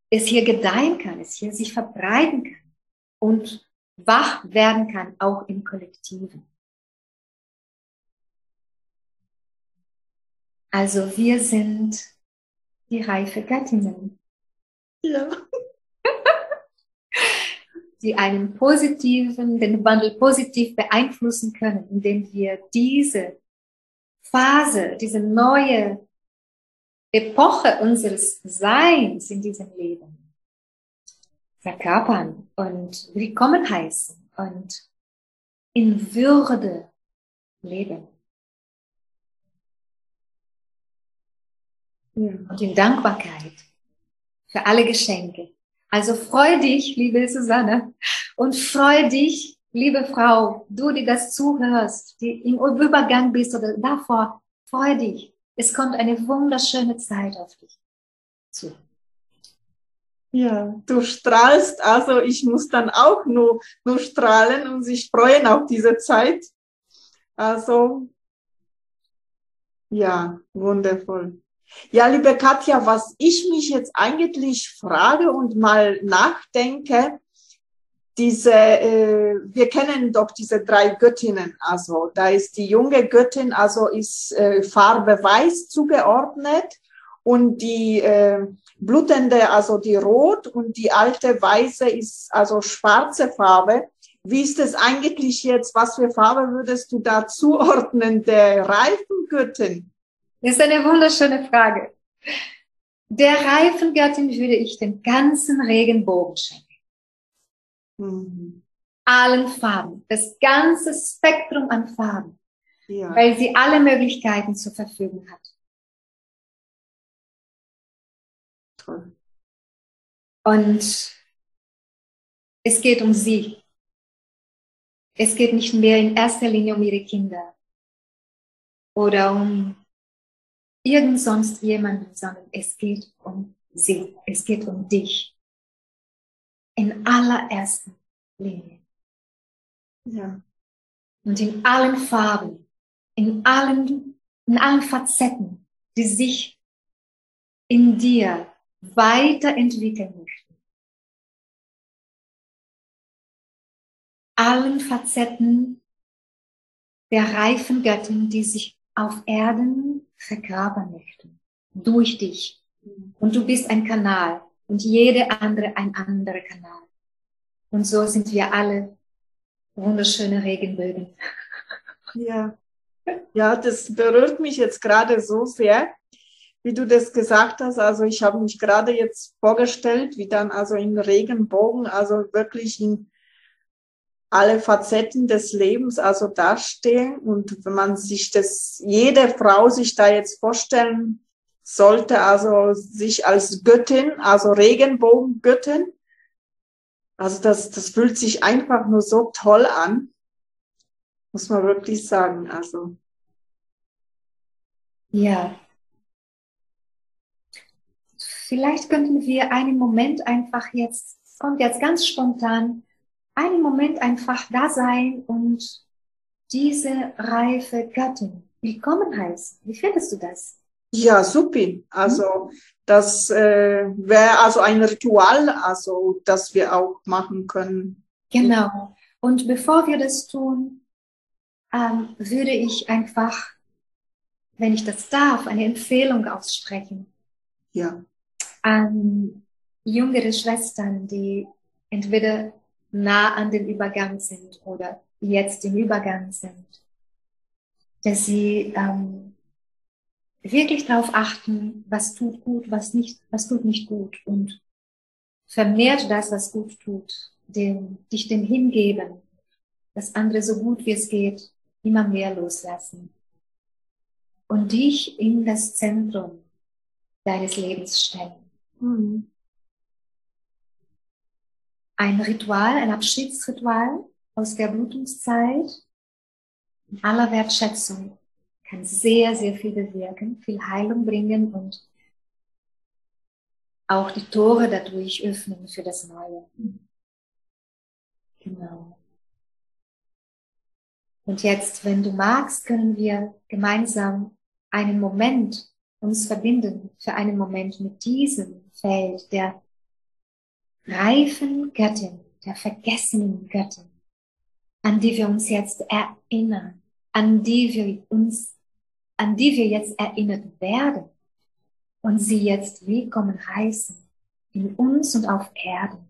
[SPEAKER 2] es hier gedeihen kann, es hier sich verbreiten kann und wach werden kann, auch im Kollektiven. Also wir sind die reife Gattinnen. Ja. Die einen positiven, den Wandel positiv beeinflussen können, indem wir diese Phase, diese neue Epoche unseres Seins in diesem Leben verkörpern und willkommen heißen und in Würde leben. Und in Dankbarkeit für alle Geschenke. Also freu dich, liebe Susanne, und freu dich, liebe Frau, du, die das zuhörst, die im Übergang bist oder davor, freu dich. Es kommt eine wunderschöne Zeit auf dich zu.
[SPEAKER 1] Ja, du strahlst, also ich muss dann auch nur, nur strahlen und sich freuen auf diese Zeit. Also, ja, wundervoll. Ja, liebe Katja, was ich mich jetzt eigentlich frage und mal nachdenke, diese, äh, wir kennen doch diese drei Göttinnen. Also da ist die junge Göttin, also ist äh, Farbe Weiß zugeordnet und die äh, blutende, also die Rot und die alte Weiße ist also schwarze Farbe. Wie ist es eigentlich jetzt? Was für Farbe würdest du da <laughs> zuordnen der reifen Göttin?
[SPEAKER 2] Das ist eine wunderschöne Frage. Der reifen Göttin würde ich den ganzen Regenbogen schenken. Mhm. Allen Farben, das ganze Spektrum an Farben, ja. weil sie alle Möglichkeiten zur Verfügung hat. Toll. Und es geht um sie. Es geht nicht mehr in erster Linie um ihre Kinder oder um irgend sonst jemanden, sondern es geht um sie, es geht um dich. In allererster Linie. Ja. Und in allen Farben, in allen, in allen Facetten, die sich in dir weiterentwickeln möchten. Allen Facetten der reifen Göttin, die sich auf Erden vergraben möchten. Durch dich. Und du bist ein Kanal und jede andere ein anderer Kanal. Und so sind wir alle wunderschöne Regenbögen.
[SPEAKER 1] Ja. Ja, das berührt mich jetzt gerade so sehr, wie du das gesagt hast. Also ich habe mich gerade jetzt vorgestellt, wie dann also in Regenbogen, also wirklich in alle Facetten des Lebens also dastehen. Und wenn man sich das, jede Frau sich da jetzt vorstellen sollte, also sich als Göttin, also Regenbogengöttin, also das, das fühlt sich einfach nur so toll an, muss man wirklich sagen. Also.
[SPEAKER 2] Ja. Vielleicht könnten wir einen Moment einfach jetzt, kommt jetzt ganz spontan, einen Moment einfach da sein und diese reife Göttin willkommen heißen. Wie findest du das?
[SPEAKER 1] Ja, super. Also das äh, wäre also ein Ritual, also das wir auch machen können.
[SPEAKER 2] Genau. Und bevor wir das tun, ähm, würde ich einfach, wenn ich das darf, eine Empfehlung aussprechen.
[SPEAKER 1] Ja.
[SPEAKER 2] An jüngere Schwestern, die entweder nah an dem Übergang sind oder jetzt im Übergang sind, dass sie ähm, wirklich darauf achten, was tut gut, was nicht, was tut nicht gut und vermehrt das, was gut tut, dem, dich dem hingeben, das andere so gut wie es geht, immer mehr loslassen und dich in das Zentrum deines Lebens stellen. Mhm. Ein Ritual, ein Abschiedsritual aus der Blutungszeit in aller Wertschätzung kann sehr, sehr viel bewirken, viel Heilung bringen und auch die Tore dadurch öffnen für das Neue. Genau. Und jetzt, wenn du magst, können wir gemeinsam einen Moment uns verbinden für einen Moment mit diesem Feld der reifen Göttin, der vergessenen Göttin, an die wir uns jetzt erinnern, an die wir uns, an die wir jetzt erinnert werden und sie jetzt willkommen heißen in uns und auf Erden.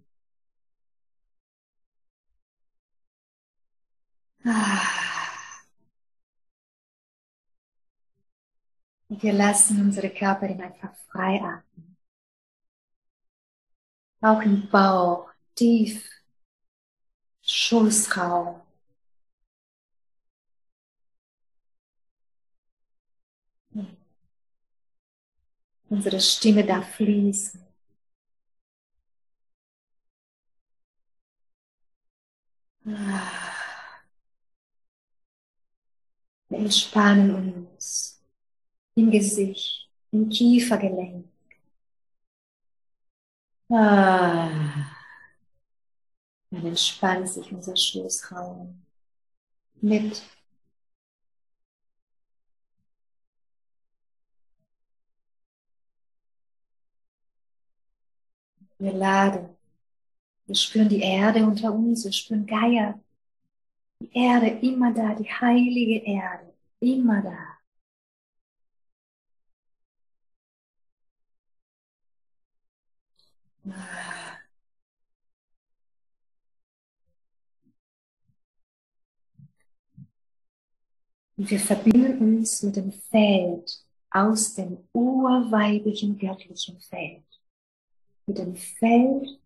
[SPEAKER 2] Ah. Wir lassen unsere Körperin einfach frei atmen. Auch im Bauch, tief, Schoßraum. Unsere Stimme darf fließen. Wir entspannen uns im Gesicht, im Kiefergelenk. Ah. Dann entspannt sich unser Schoßraum mit. Wir laden. Wir spüren die Erde unter uns, wir spüren Geier. Die Erde immer da, die heilige Erde, immer da. Und wir verbinden uns mit dem Feld aus dem urweiblichen göttlichen Feld. Mit dem Feld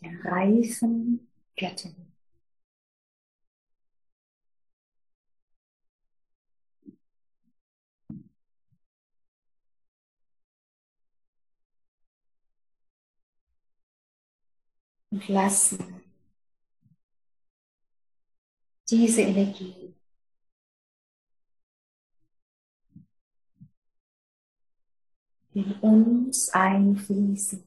[SPEAKER 2] der reifen Göttin. Und lassen diese Energie in uns einfließen.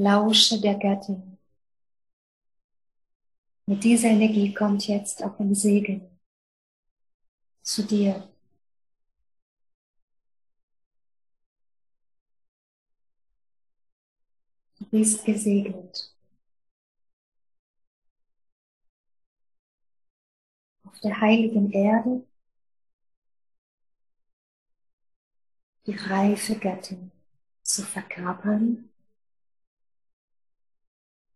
[SPEAKER 2] Lausche der Göttin. Mit dieser Energie kommt jetzt auch ein Segen zu dir. Du bist gesegnet. Auf der heiligen Erde die reife Göttin zu verkörpern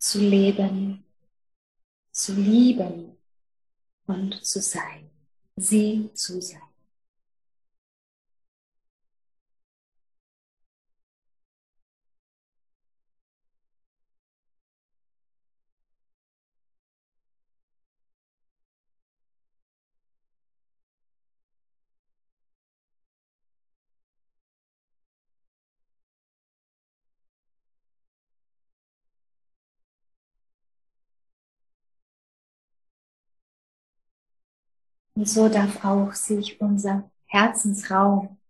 [SPEAKER 2] zu leben, zu lieben und zu sein, sie zu sein. Und so darf auch sich unser Herzensraum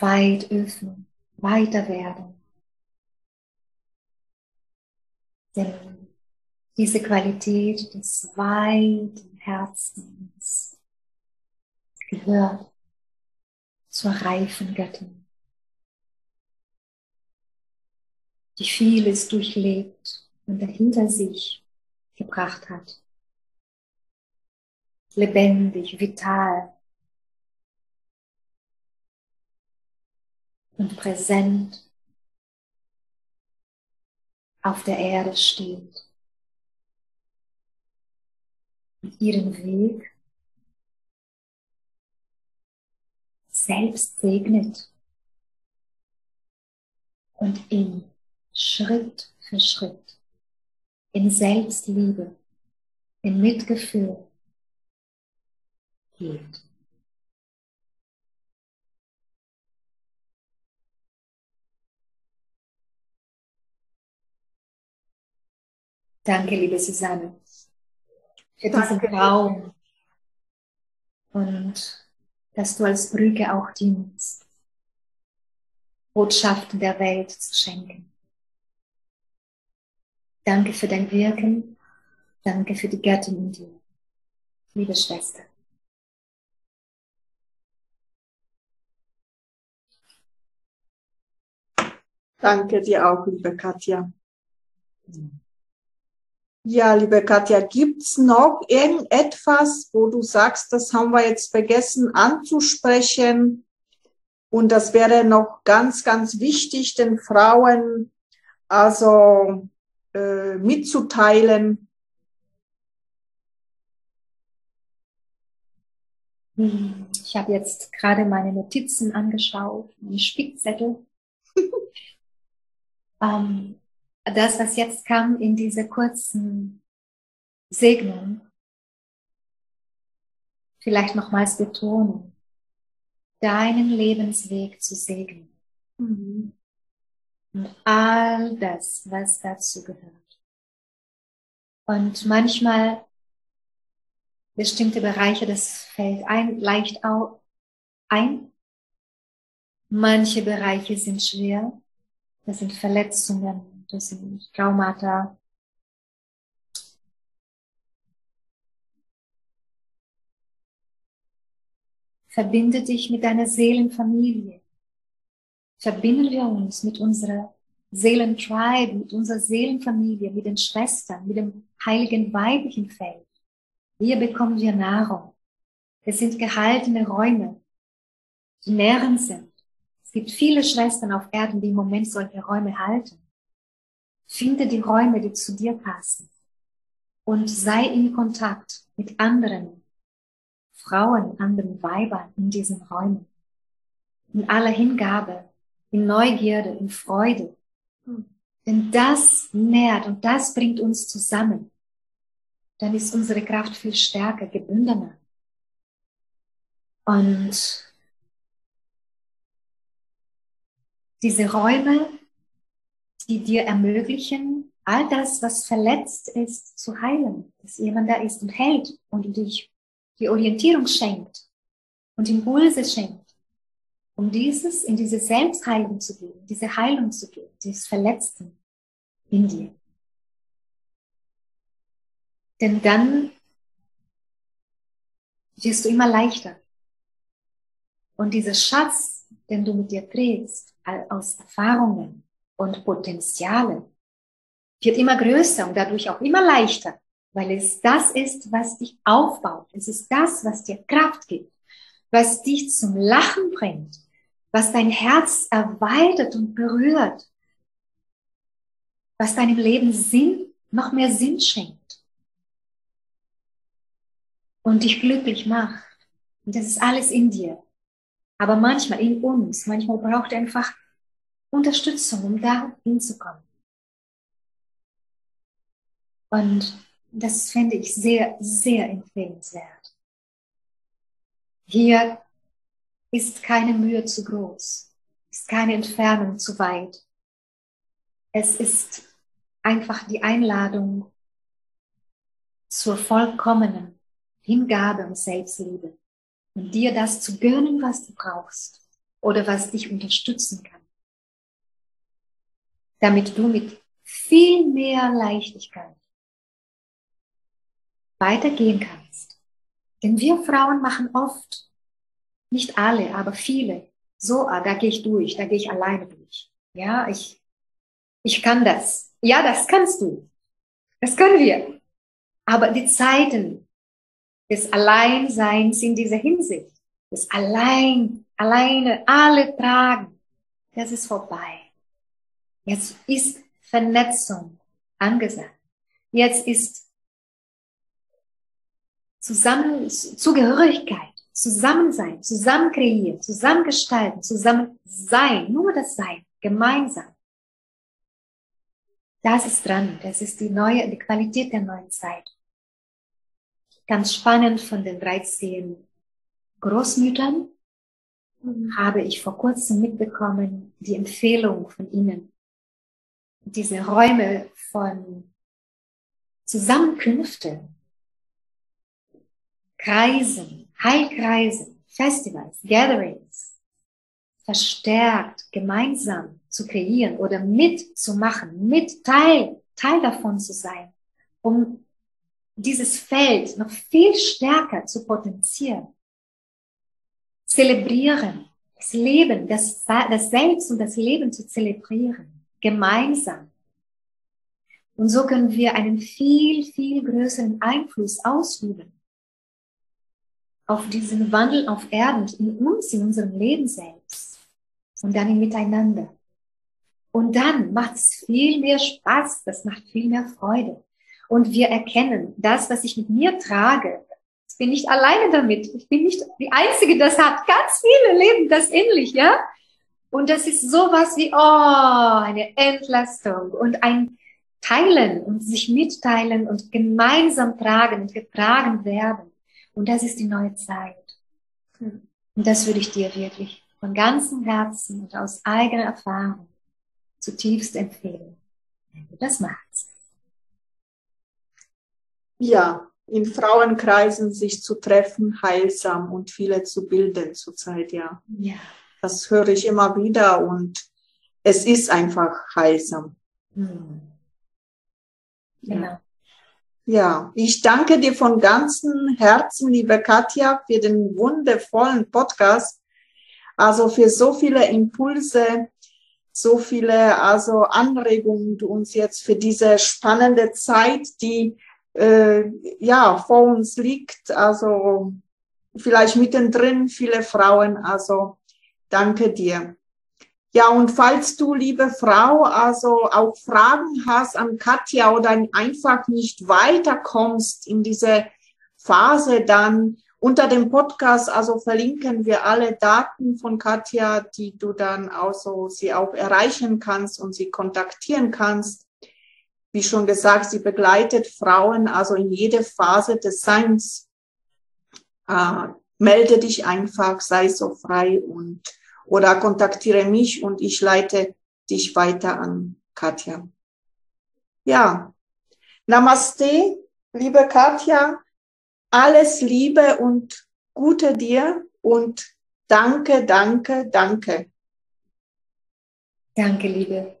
[SPEAKER 2] weit öffnen, weiter werden. Denn diese Qualität des weiten Herzens gehört zur reifen Göttin. die vieles durchlebt und dahinter sich gebracht hat. Lebendig, vital und präsent auf der Erde steht. Und ihren Weg selbst segnet und ihn Schritt für Schritt in Selbstliebe, in Mitgefühl geht. Danke, liebe Susanne, für diesen Raum und dass du als Brücke auch dienst, Botschaften der Welt zu schenken. Danke für dein Wirken. Danke für die Göttin in dir. Liebe Schwester.
[SPEAKER 1] Danke dir auch, liebe Katja. Ja, liebe Katja, gibt's noch irgendetwas, wo du sagst, das haben wir jetzt vergessen anzusprechen? Und das wäre noch ganz, ganz wichtig, den Frauen also äh, mitzuteilen.
[SPEAKER 2] Ich habe jetzt gerade meine Notizen angeschaut, meinen Spickzettel. <laughs> ähm, das, was jetzt kam in dieser kurzen Segnung, vielleicht nochmals betonen, deinen Lebensweg zu segnen. Mhm. Und all das, was dazu gehört. Und manchmal bestimmte Bereiche, das fällt ein, leicht ein. Manche Bereiche sind schwer. Das sind Verletzungen, das sind Traumata. Verbinde dich mit deiner Seelenfamilie. Verbinden wir uns mit unserer Seelentribe, mit unserer Seelenfamilie, mit den Schwestern, mit dem heiligen weiblichen Feld. Hier bekommen wir Nahrung. Es sind gehaltene Räume, die nährend sind. Es gibt viele Schwestern auf Erden, die im Moment solche Räume halten. Finde die Räume, die zu dir passen. Und sei in Kontakt mit anderen Frauen, anderen Weibern in diesen Räumen. In aller Hingabe, in Neugierde, in Freude. Denn das nährt und das bringt uns zusammen. Dann ist unsere Kraft viel stärker, gebündener. Und diese Räume, die dir ermöglichen, all das, was verletzt ist, zu heilen, dass jemand da ist und hält und dich die Orientierung schenkt und Impulse schenkt, um dieses, in diese Selbstheilung zu gehen, diese Heilung zu gehen, dieses Verletzten in dir. Denn dann wirst du immer leichter. Und dieser Schatz, den du mit dir trägst, aus Erfahrungen und Potenzialen, wird immer größer und dadurch auch immer leichter weil es das ist, was dich aufbaut. Es ist das, was dir Kraft gibt, was dich zum Lachen bringt, was dein Herz erweitert und berührt, was deinem Leben Sinn, noch mehr Sinn schenkt und dich glücklich macht. Und das ist alles in dir. Aber manchmal in uns, manchmal braucht er einfach Unterstützung, um da hinzukommen. Und das finde ich sehr, sehr empfehlenswert. Hier ist keine Mühe zu groß, ist keine Entfernung zu weit. Es ist einfach die Einladung zur vollkommenen Hingabe und Selbstliebe und dir das zu gönnen, was du brauchst oder was dich unterstützen kann, damit du mit viel mehr Leichtigkeit weitergehen kannst. Denn wir Frauen machen oft, nicht alle, aber viele, so, ah, da gehe ich durch, da gehe ich alleine durch. Ja, ich ich kann das. Ja, das kannst du. Das können wir. Aber die Zeiten des Alleinseins in dieser Hinsicht, des Allein, alleine alle tragen, das ist vorbei. Jetzt ist Vernetzung angesagt. Jetzt ist Zusammen, Zugehörigkeit, Zusammensein, zusammen kreieren, zusammen zusammen sein, nur das Sein, gemeinsam. Das ist dran. Das ist die neue, die Qualität der neuen Zeit. Ganz spannend von den 13 Großmüttern habe ich vor kurzem mitbekommen, die Empfehlung von ihnen, diese Räume von Zusammenkünften, Kreisen, Heilkreisen, Festivals, Gatherings, verstärkt, gemeinsam zu kreieren oder mitzumachen, mit Teil, Teil davon zu sein, um dieses Feld noch viel stärker zu potenzieren. Zelebrieren, das Leben, das, das Selbst und das Leben zu zelebrieren, gemeinsam. Und so können wir einen viel, viel größeren Einfluss ausüben auf diesen Wandel auf Erden, in uns, in unserem Leben selbst und dann im Miteinander. Und dann macht es viel mehr Spaß, das macht viel mehr Freude. Und wir erkennen, das, was ich mit mir trage, ich bin nicht alleine damit. Ich bin nicht die Einzige, das hat. Ganz viele leben das ähnlich, ja? Und das ist sowas wie, oh, eine Entlastung und ein Teilen und sich mitteilen und gemeinsam tragen und getragen werden. Und das ist die neue Zeit. Und das würde ich dir wirklich von ganzem Herzen und aus eigener Erfahrung zutiefst empfehlen, wenn du das machst.
[SPEAKER 1] Ja, in Frauenkreisen sich zu treffen, heilsam und viele zu bilden zurzeit, ja. Ja. Das höre ich immer wieder und es ist einfach heilsam. Hm. Genau. Ja, ich danke dir von ganzem Herzen, liebe Katja, für den wundervollen Podcast. Also für so viele Impulse, so viele also Anregungen, die uns jetzt für diese spannende Zeit, die äh, ja vor uns liegt, also vielleicht mittendrin viele Frauen. Also danke dir. Ja, und falls du, liebe Frau, also auch Fragen hast an Katja oder einfach nicht weiterkommst in diese Phase, dann unter dem Podcast, also verlinken wir alle Daten von Katja, die du dann also sie auch erreichen kannst und sie kontaktieren kannst. Wie schon gesagt, sie begleitet Frauen also in jede Phase des Seins. Äh, melde dich einfach, sei so frei und oder kontaktiere mich und ich leite dich weiter an Katja. Ja, Namaste, liebe Katja alles Liebe und Gute dir und danke, danke, danke.
[SPEAKER 2] Danke, Liebe.